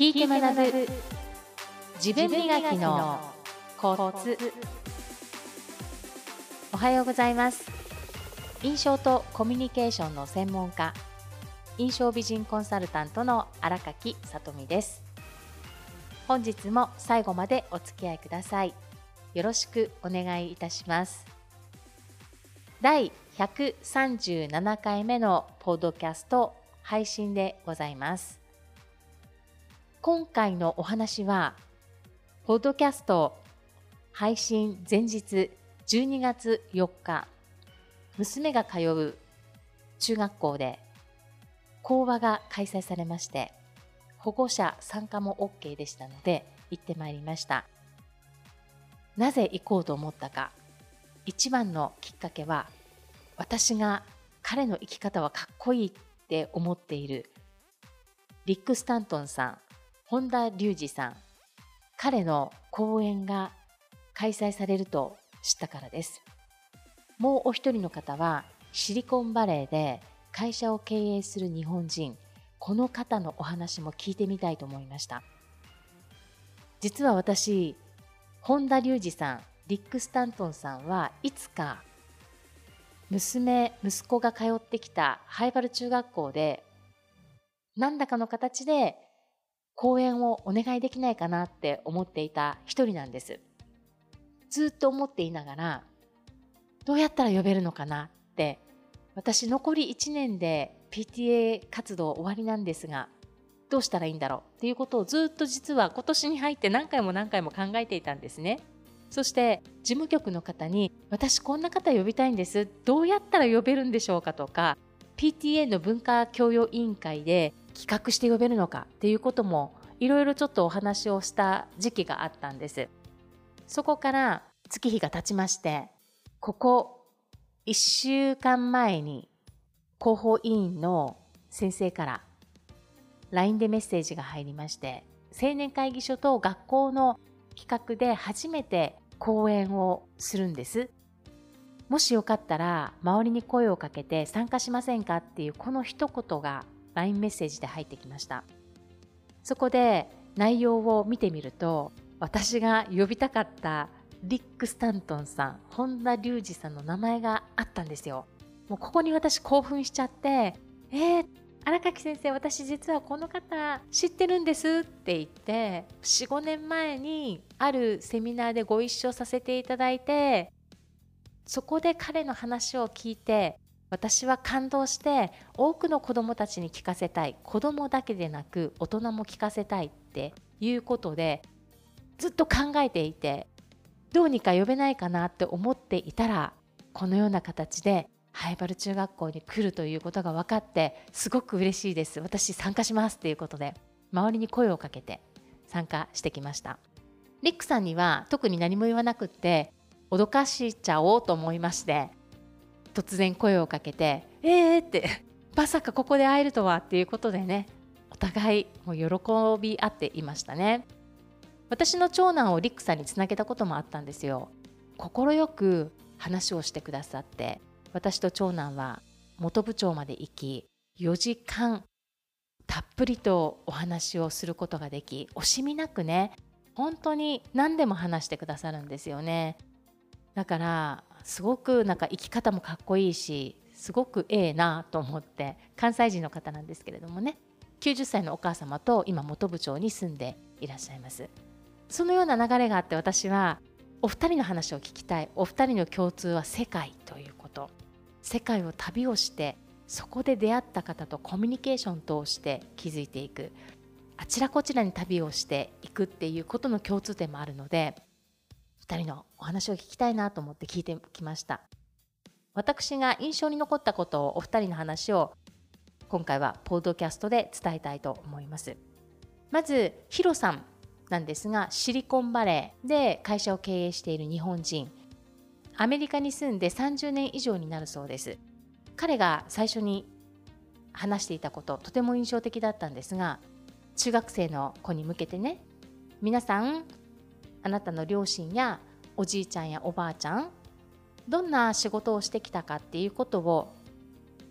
聞いて学ぶ。自分磨きのコツ。おはようございます。印象とコミュニケーションの専門家印象美人コンサルタントの荒垣さとみです。本日も最後までお付き合いください。よろしくお願いいたします。第137回目のポッドキャスト配信でございます。今回のお話は、ポッドキャスト配信前日12月4日、娘が通う中学校で講話が開催されまして、保護者参加も OK でしたので行ってまいりました。なぜ行こうと思ったか。一番のきっかけは、私が彼の生き方はかっこいいって思っているリック・スタントンさん本田隆二さん、彼の講演が開催されると知ったからです。もうお一人の方はシリコンバレーで会社を経営する日本人、この方のお話も聞いてみたいと思いました。実は私、本田隆二さん、リック・スタントンさんはいつか娘、息子が通ってきたハイバル中学校で何らかの形で講演をお願いできないかなって思っていた一人なんです。ずっと思っていながら、どうやったら呼べるのかなって、私残り1年で PTA 活動終わりなんですが、どうしたらいいんだろうっていうことをずっと実は今年に入って何回も何回も考えていたんですね。そして事務局の方に私こんな方呼びたいんです。どうやったら呼べるんでしょうか？とか PTA の文化教養委員会で企画して呼べるのかっていうこともいろいろちょっとお話をした時期があったんです。そこから月日が経ちまして、ここ1週間前に広報委員の先生から LINE でメッセージが入りまして、青年会議所と学校の企画で初めて講演をするんです。もしよかったら周りに声をかけて参加しませんかっていうこの一言が LINE メッセージで入ってきました。そこで内容を見てみると、私が呼びたかったリック・スタントンさん、本田隆二さんの名前があったんですよ。もうここに私興奮しちゃって、えー、荒垣先生、私実はこの方知ってるんですって言って、4、5年前にあるセミナーでご一緒させていただいて、そこで彼の話を聞いて、私は感動して多くの子どもたちに聞かせたい。子どもだけでなく大人も聞かせたいっていうことでずっと考えていてどうにか呼べないかなって思っていたらこのような形でハイバル中学校に来るということが分かってすごく嬉しいです。私参加しますっていうことで周りに声をかけて参加してきました。リックさんには特に何も言わなくって脅かしちゃおうと思いまして突然声をかけて「えー!」って まさかここで会えるとはっていうことでねお互いもう喜び合っていましたね私の長男をリックさんにつなげたこともあったんですよ快く話をしてくださって私と長男は元部長まで行き4時間たっぷりとお話をすることができ惜しみなくね本当に何でも話してくださるんですよねだからすごくなんか生き方もかっこいいしすごくええなと思って関西人の方なんですけれどもね。90歳のお母様と今元部長に住んでいらっしゃいます。そのような流れがあって私はお二人の話を聞きたい。お二人の共通は世界ということ。世界を旅をしてそこで出会った方とコミュニケーションを通して気づいていく。あちらこちらに旅をしていくっていうことの共通点もあるので2人のお話を聞きたいなと思って聞いてきました。私が印象に残ったことをお二人の話を今回はポッドキャストで伝えたいと思います。まずヒロさんなんですがシリコンバレーで会社を経営している日本人。アメリカに住んで30年以上になるそうです。彼が最初に話していたこととても印象的だったんですが中学生の子に向けてね皆さんあなたの両親やおじいちゃんやおばあちゃんどんな仕事をしてきたかっていうことを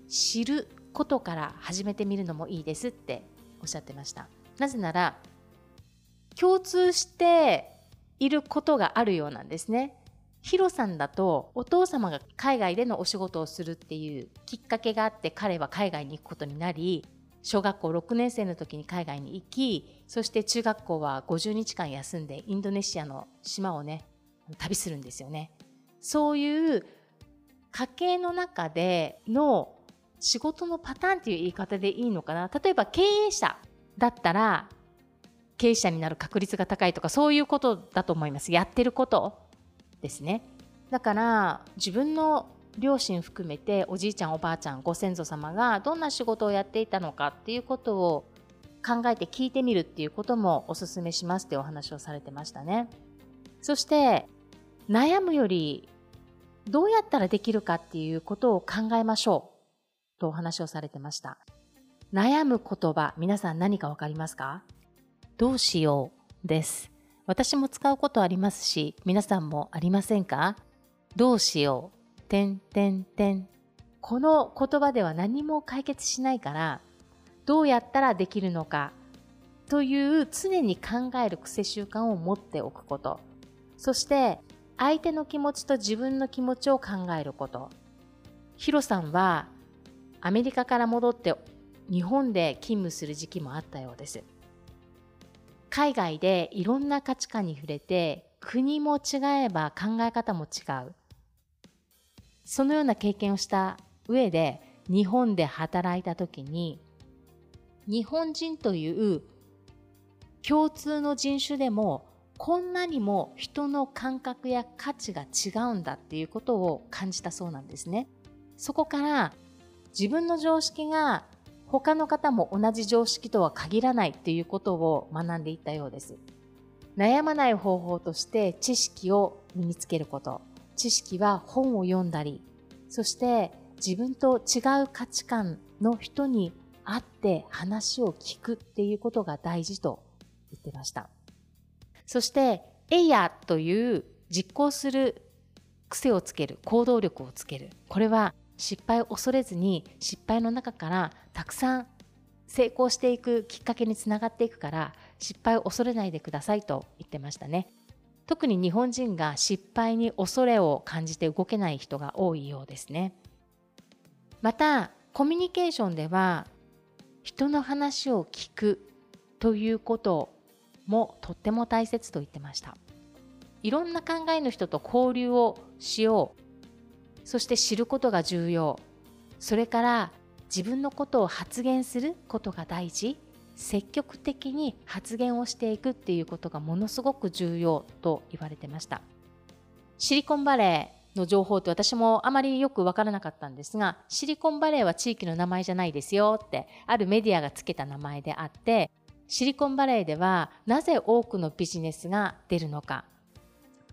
知ることから始めてみるのもいいですっておっしゃってましたなぜなら共通していることがあるようなんですね。ヒロさんだとお父様が海外でのお仕事をするっていうきっかけがあって彼は海外に行くことになり小学校6年生の時に海外に行きそして中学校は50日間休んでインドネシアの島をね旅するんですよね。そういう家計の中での仕事のパターンっていう言い方でいいのかな。例えば経営者だったら経営者になる確率が高いとかそういうことだと思います。やってることですね。だから自分の両親含めておじいちゃんおばあちゃんご先祖様がどんな仕事をやっていたのかっていうことを考えて聞いてみるっていうこともお勧めしますってお話をされてましたね。そして悩むよりどうやったらできるかっていうことを考えましょうとお話をされてました悩む言葉皆さん何かわかりますか？どうしようです。私も使うことありますし、皆さんもありませんか？どうしよう。てんてんてん。この言葉では何も解決しないから、どうやったらできるのか？という常に考える癖習慣を持っておくこと。そして相手の気持ちと自分の気持ちを考えること。ヒロさんはアメリカから戻って日本で勤務する時期もあったようです。海外でいろんな価値観に触れて国も違えば考え方も違うそのような経験をした上で日本で働いた時に日本人という共通の人種でもこんなにも人の感覚や価値が違うんだっていうことを感じたそうなんですね。そこから自分の常識が他の方も同じ常識とは限らないっていうことを学んでいったようです。悩まない方法として知識を身につけること。知識は本を読んだり、そして自分と違う価値観の人に会って話を聞くっていうことが大事と言ってました。そして、エイヤという実行する癖をつける、行動力をつける。これは失敗を恐れずに失敗の中からたくさん成功していくきっかけにつながっていくから失敗を恐れないでくださいと言ってましたね特に日本人が失敗に恐れを感じて動けない人が多いようですねまたコミュニケーションでは人の話を聞くということもとっても大切と言ってました。いろんな考えの人と交流をしよう。そして知ることが重要。それから自分のことを発言することが大事。積極的に発言をしていくっていうことがものすごく重要と言われてました。シリコンバレーの情報って私もあまりよくわからなかったんですがシリコンバレーは地域の名前じゃないですよってあるメディアがつけた名前であってシリコンバレーではなぜ多くのビジネスが出るのか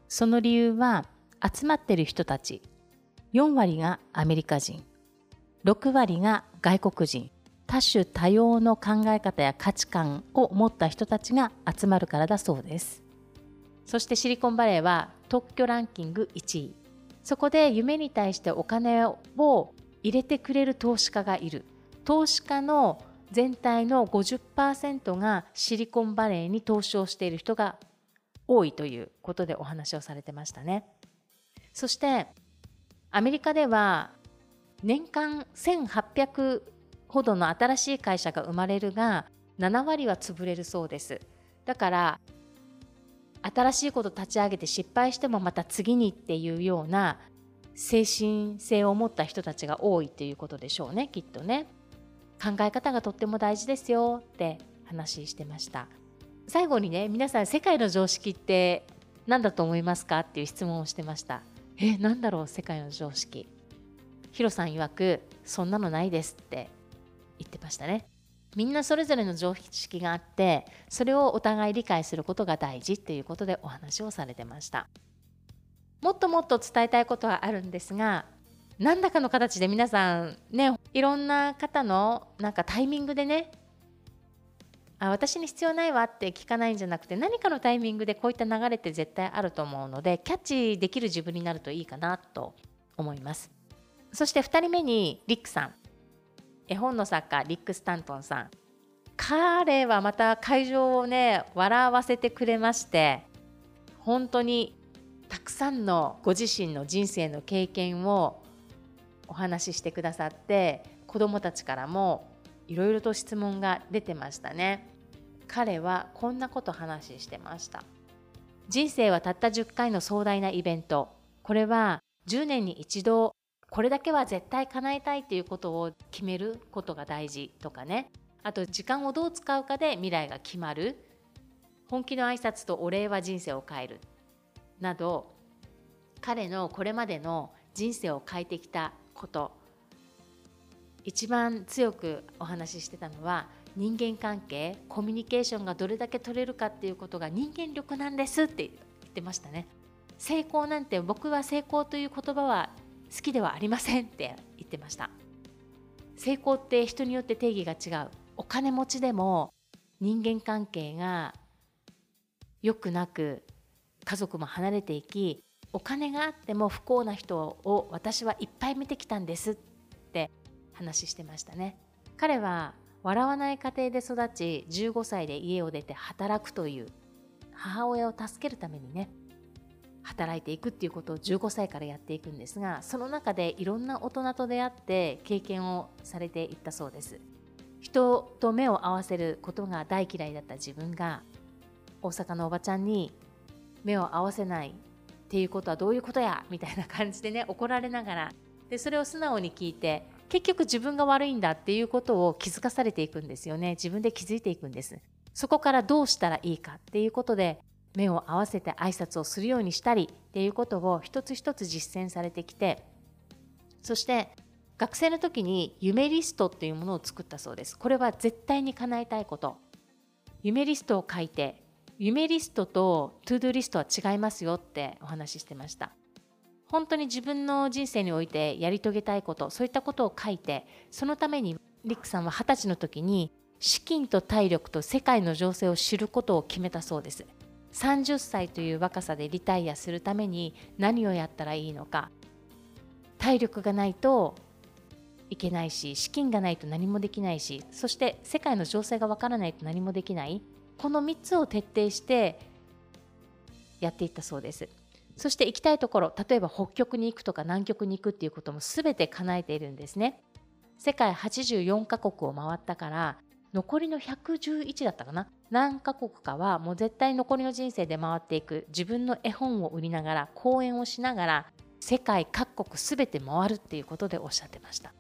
その理由は集まっている人たち4割がアメリカ人、6割が外国人、多種多様の考え方や価値観を持った人たちが集まるからだそうです。そしてシリコンバレーは特許ランキング1位。そこで夢に対してお金を入れてくれる投資家がいる。投資家の全体の50%がシリコンバレーに投資をしている人が多いということでお話をされてましたね。そしてアメリカでは年間1800ほどの新しい会社が生まれるが7割は潰れるそうですだから新しいこと立ち上げて失敗してもまた次にっていうような精神性を持った人たちが多いということでしょうねきっとね考え方がとっても大事ですよって話してました。最後にね皆さん世界の常識って何だと思いますか？っていう質問をしてました。えなんだろう世界の常識？ヒロさん曰くそんなのないですって言ってましたね。みんなそれぞれの常識があってそれをお互い理解することが大事っていうことでお話をされてました。もっともっと伝えたいことはあるんですが何らかの形で皆さんねいろんな方のなんかタイミングでねあ私に必要ないわって聞かないんじゃなくて何かのタイミングでこういった流れって絶対あると思うのでキャッチできる自分になるといいかなと思います。そして2人目にリックさん。絵本の作家リック・スタントンさん。彼はまた会場をね笑わせてくれまして本当にたくさんのご自身の人生の経験をお話ししてくださって子どもたちからもいろいろと質問が出てましたね。彼はこんなこと話してました。人生はたった10回の壮大なイベント。これは10年に一度これだけは絶対叶えたいっていうことを決めることが大事とかね。あと時間をどう使うかで未来が決まる。本気の挨拶とお礼は人生を変える。など彼のこれまでの人生を変えてきたこと。一番強くお話ししてたのは人間関係コミュニケーションがどれだけ取れるかっていうことが人間力なんですって言ってましたね。成功なんて僕は成功という言葉は好きではありませんって言ってました。成功って人によって定義が違う。お金持ちでも人間関係が良くなく家族も離れていきお金があっても不幸な人を私はいっぱい見てきたんですって話してましたね。彼は笑わない家庭で育ち15歳で家を出て働くという母親を助けるためにね働いていくっていうことを15歳からやっていくんですがその中でいろんな大人と出会って経験をされていったそうです。人と目を合わせることが大嫌いだった自分が大阪のおばちゃんに目を合わせないっていうことはどういうことやみたいな感じでね怒られながら。でそれを素直に聞いて結局自分が悪いんだっていうことを気づかされていくんですよね。自分で気づいていくんです。そこからどうしたらいいかっていうことで目を合わせて挨拶をするようにしたりっていうことを一つ一つ実践されてきて。そして学生の時に夢リストっていうものを作ったそうです。これは絶対に叶えたいこと。夢リストを書いて夢リストと To Do リストは違いますよってお話ししてました。本当に自分の人生においてやり遂げたいことそういったことを書いてそのためにリックさんは二十歳の時に資金と体力と世界の情勢を知ることを決めたそうです。30歳という若さでリタイアするために何をやったらいいのか。体力がないといけないし資金がないと何もできないしそして世界の情勢がわからないと何もできない。この3つを徹底してやっていったそうです。そして行きたいところ例えば北極に行くとか南極に行くっていうことも全て叶えているんですね。世界84カ国を回ったから残りの111だったかな？何カ国かはもう絶対残りの人生で回っていく。自分の絵本を売りながら講演をしながら世界各国全て回るっていうことでおっしゃってました。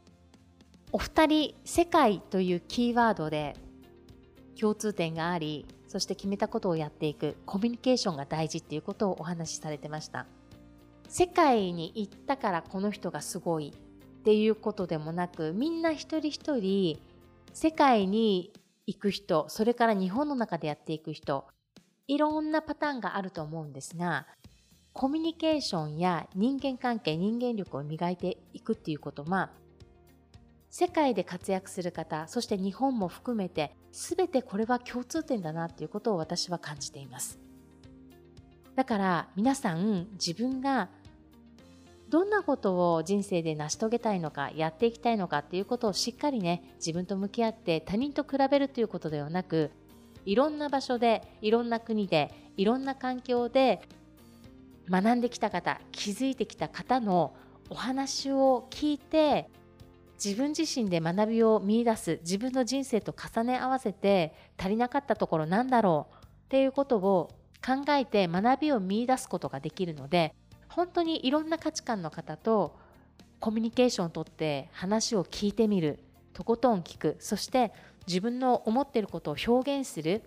お二人世界というキーワードで共通点がありそして決めたことをやっていくコミュニケーションが大事っていうことをお話しされてました。世界に行ったからこの人がすごいっていうことでもなくみんな一人一人世界に行く人それから日本の中でやっていく人いろんなパターンがあると思うんですがコミュニケーションや人間関係人間力を磨いていくっていうことは世界で活躍する方そして日本も含めて全てこれは共通点だなっていうことを私は感じています。だから皆さん自分がどんなことを人生で成し遂げたいのかやっていきたいのかっていうことをしっかりね自分と向き合って他人と比べるということではなくいろんな場所でいろんな国でいろんな環境で学んできた方気づいてきた方のお話を聞いて自分自身で学びを見いだす自分の人生と重ね合わせて足りなかったところなんだろうっていうことを考えて学びを見いだすことができるので本当にいろんな価値観の方とコミュニケーションをとって話を聞いてみるとことん聞くそして自分の思っていることを表現する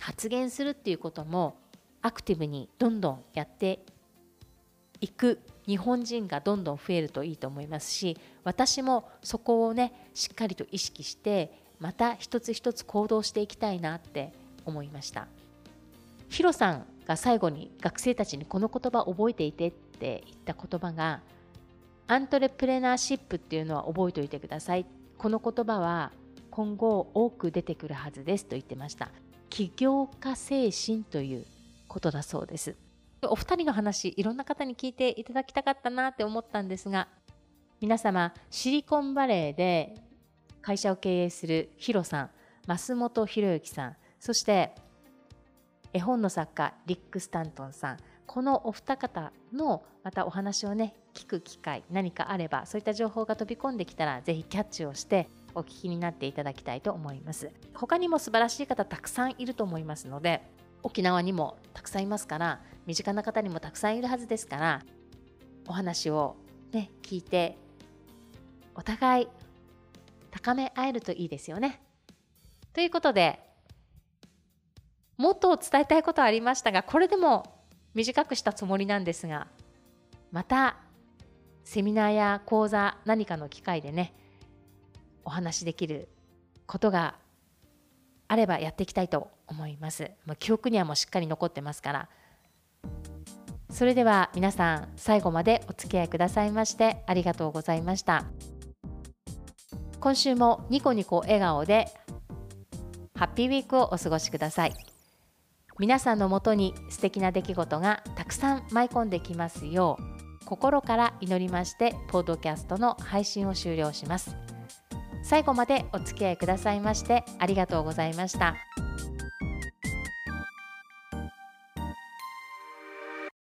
発言するっていうこともアクティブにどんどんやっていく日本人がどんどん増えるといいと思いますし私もそこをねしっかりと意識してまた一つ一つ行動していきたいなって思いました。ヒロさんが最後に学生たちにこの言葉覚えていてって言った言葉がアントレプレナーシップっていうのは覚えておいてください。この言葉は今後多く出てくるはずですと言ってました。起業家精神ということだそうです。お二人の話いろんな方に聞いていただきたかったなって思ったんですが皆様シリコンバレーで会社を経営するヒロさん増本博之さんそして絵本の作家リック・スタントンさんこのお二方のまたお話をね聞く機会何かあればそういった情報が飛び込んできたらぜひキャッチをしてお聞きになっていただきたいと思います。他にも素晴らしい方たくさんいると思いますので沖縄にもたくさんいますから身近な方にもたくさんいるはずですからお話をね聞いてお互い高め合えるといいですよね。ということでもっと伝えたいことありましたがこれでも短くしたつもりなんですがまたセミナーや講座何かの機会でねお話しできることがあればやっていきたいと思います。もう記憶にはもうしっかり残ってますから。それでは皆さん最後までお付き合いくださいましてありがとうございました。今週もニコニコ笑顔でハッピーウィークをお過ごしください。皆さんのもとに素敵な出来事がたくさん舞い込んできますよう心から祈りましてポッドキャストの配信を終了します。最後までお付き合いくださいましてありがとうございました。